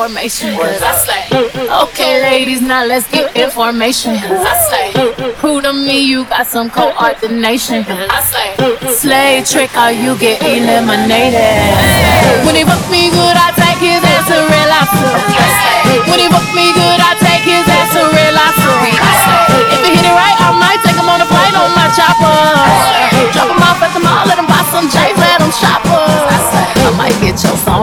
information. Cause I slay. Okay, ladies, now let's get information. Cause I slay. Who to me, you got some coordination. I slay. Slay trick, or you get eliminated. When he fuck me good, I take his ass to real life. When he fuck me good, I take his ass to real life. If he hit it right, I might take him on a flight on my chopper. Drop him off at the mall, let him buy some J's, let him shop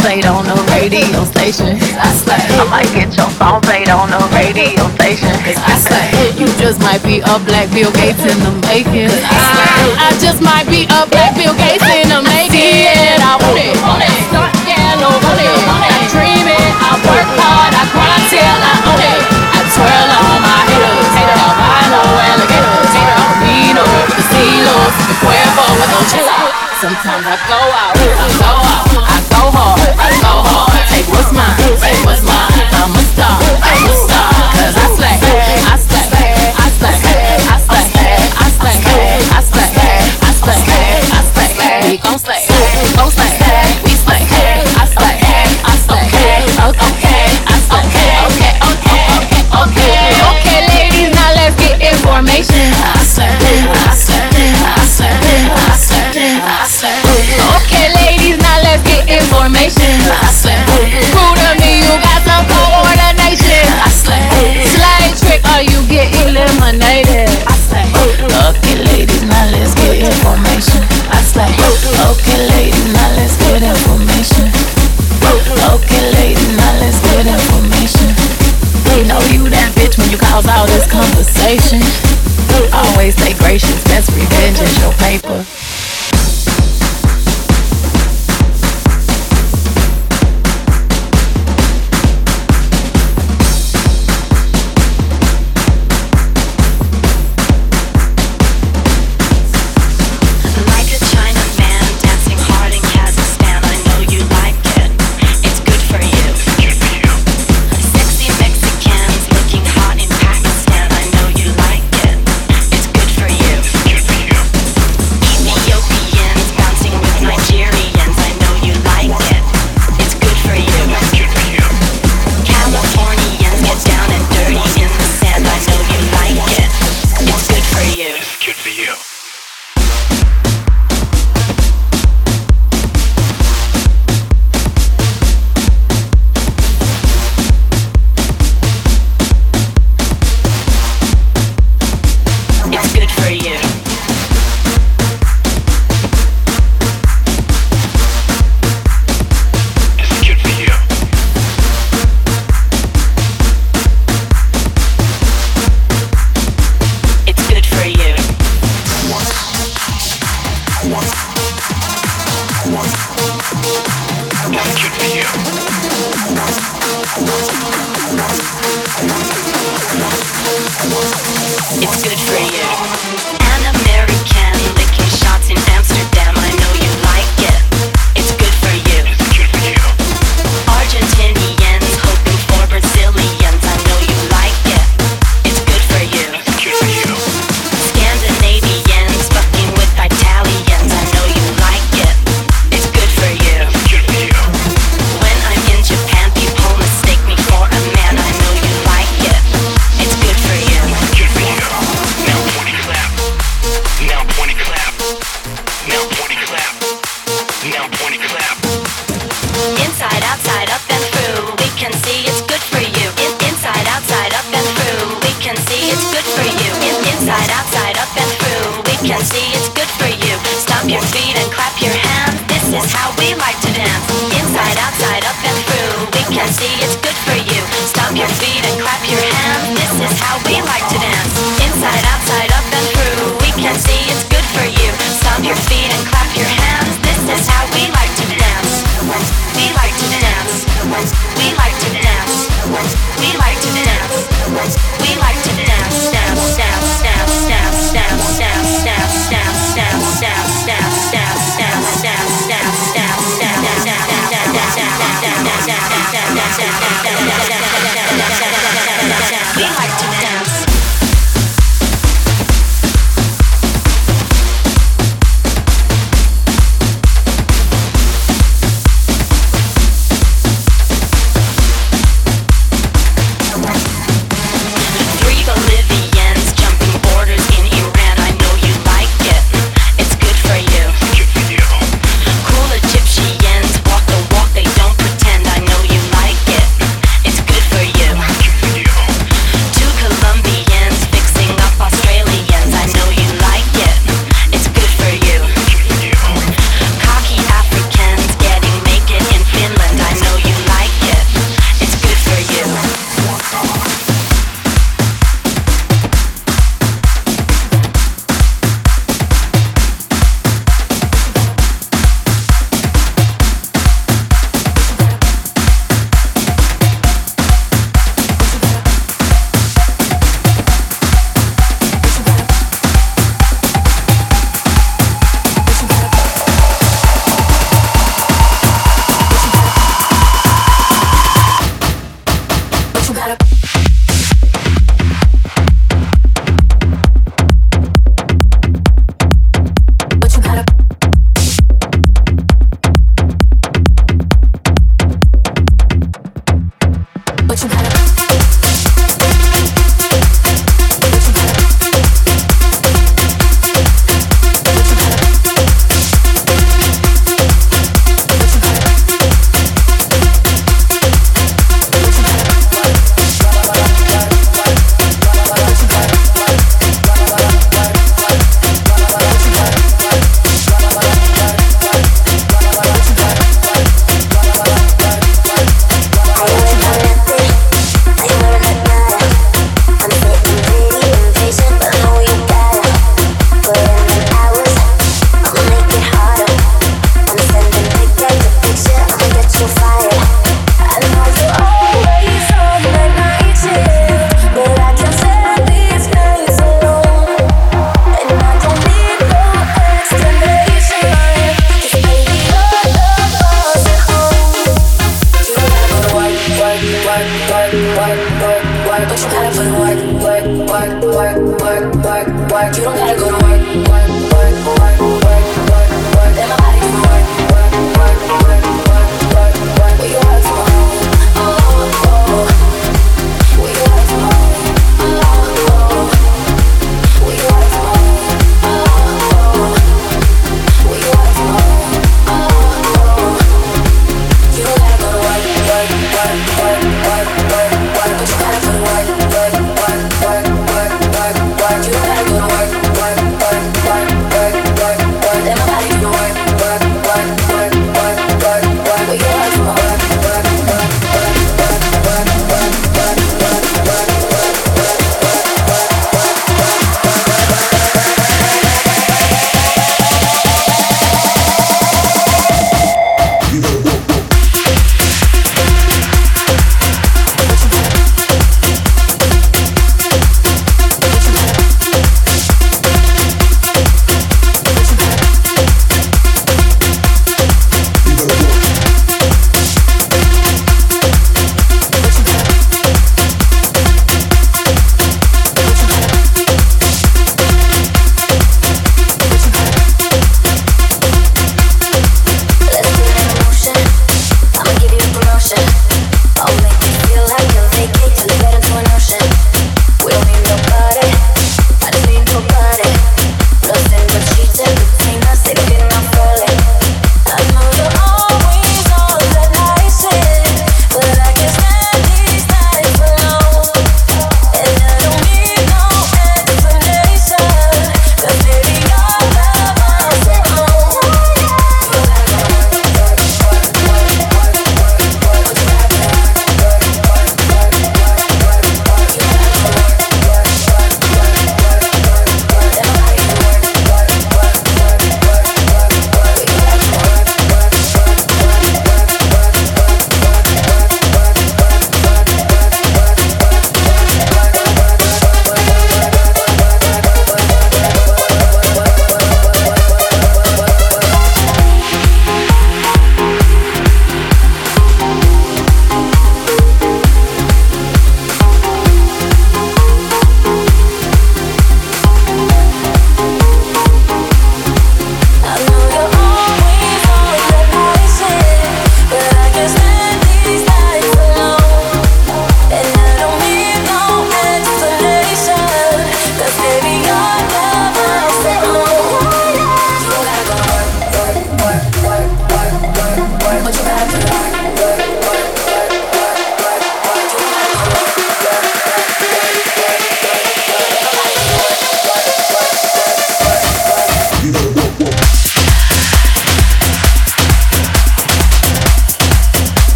played on the radio station. I slay. I might get your song played on the radio station. I slay. You just might be a black Bill Gates in the making. I, I just might be a black Bill Gates in the making. I want it. Want it. Start yellow. Want it. I dream it. I work hard. I grind till I own it. I twirl on my haters. Hater, albino, alligator. Hater, albino, casinos. The cuervo with no chilla. Sometimes I go out, I go out, I go hard, Hard. Take what's mine, take what's mine. I'm a star, I'm a I slay, I slay, I slay, I slay, I slay, I slay, I slay, I slay. We gon' slay, gon' slay, we slay. I slay, I slay, I slay, okay, okay, okay, okay, okay, ladies, now let's get information. I slay, I slay, I slay, I slay, I slay. Get information. I slay. Who to me, you got some coordination. I slay. Slay trick, or you get eliminated. I slay. Okay, ladies, now let's get information. I slay. Okay, ladies, now let's get information. Okay, ladies, now let's get information. You know you that bitch when you cause all this conversation. Always stay gracious, best revenge is your paper.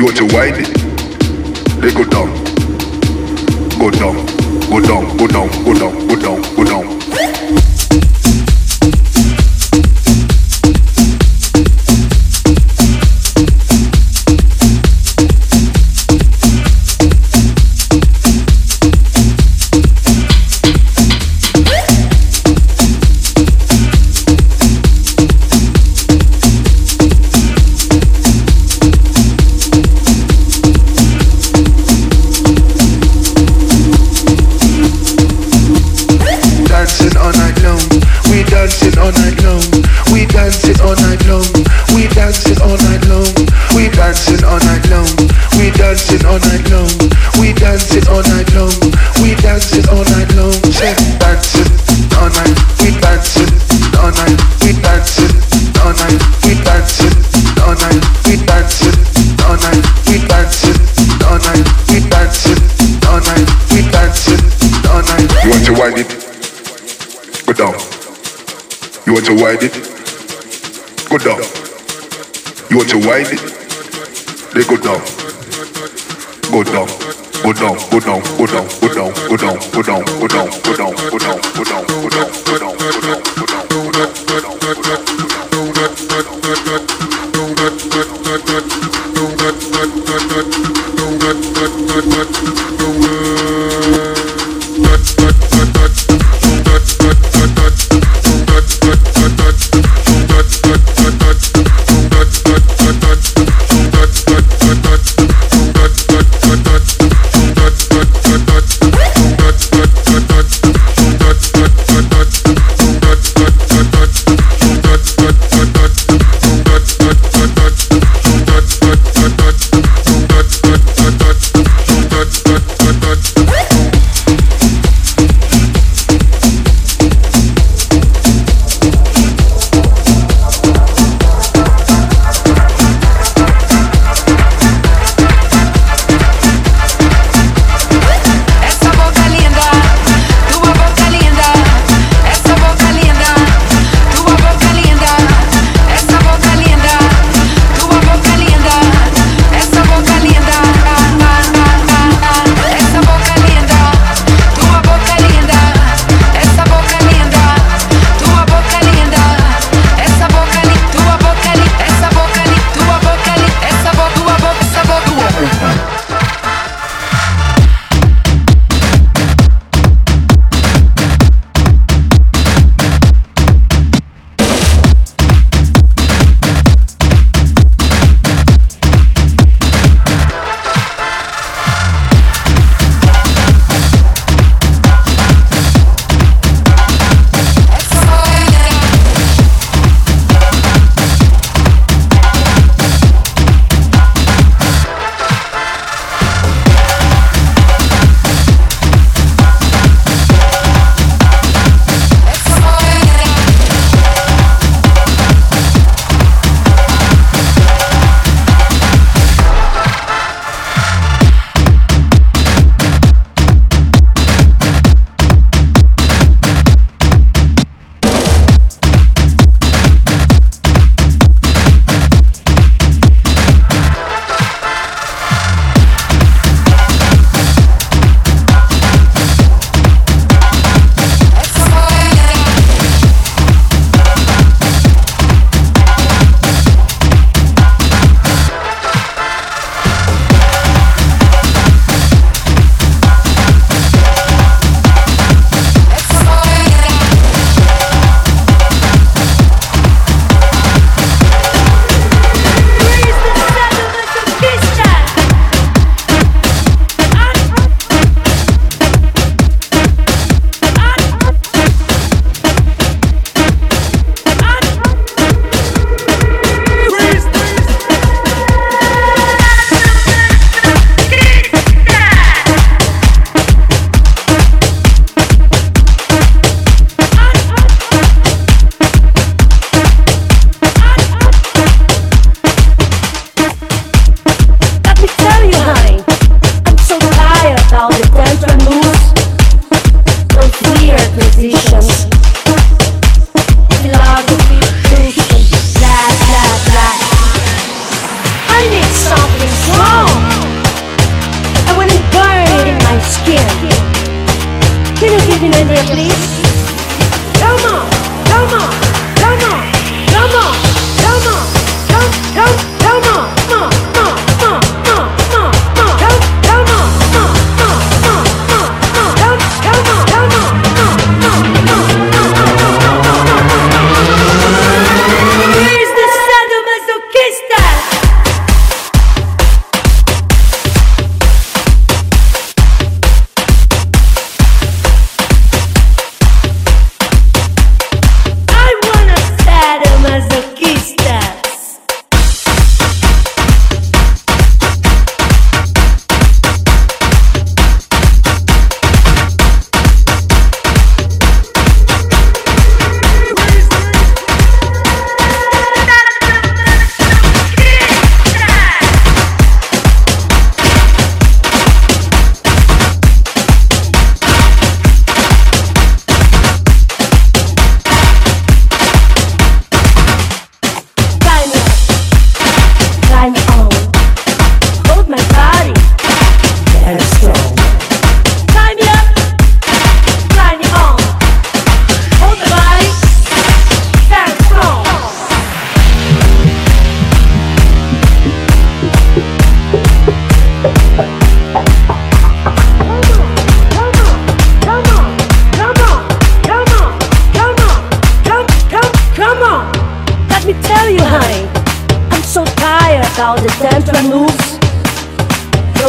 You want to wind it? They go down. Go down. Go down. Go down. Go down. Go down. Go down. wind it? Go down. You want to wind it? They. Go down. Go down. Go down. Go down. Go down. Go down. Go down. Go down. Go down. Go down. Go down. Go down.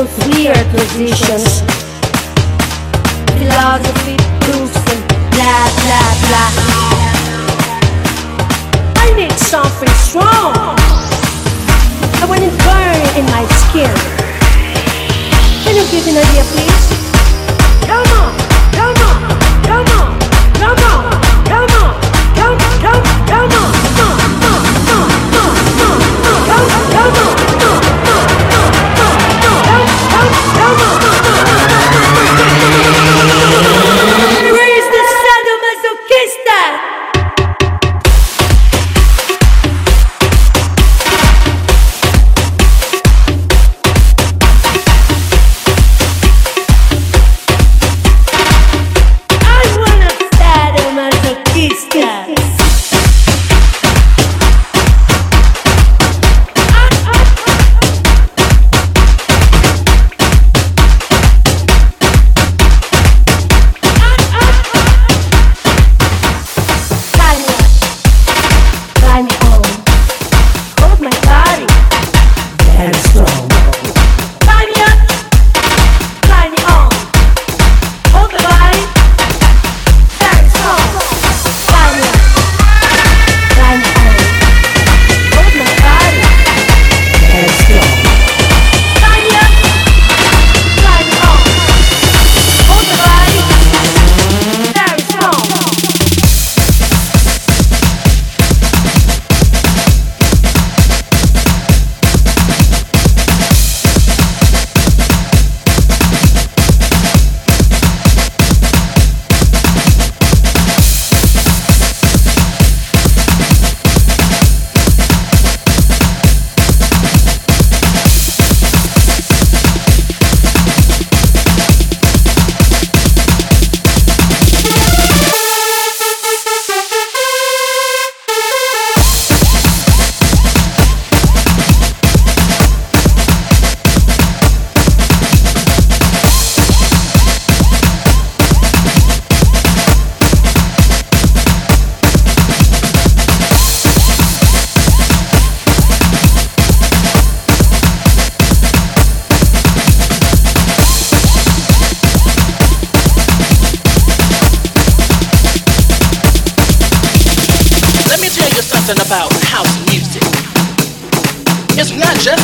on three acquisitions. Philosophy, proofs, and blah blah blah. I need something strong. I want it burning in my skin. Can you give me an idea, please? Come on, come on, come on, come on, come on, come on, come on. Come on.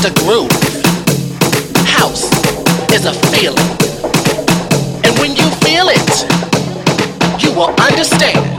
just a groove. House is a feeling. And when you feel it, you will understand.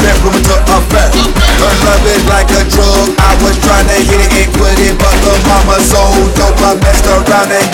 bedroom. Her love is like a drug. I was trying to hit it and quit it, but the mama so dope. I messed around and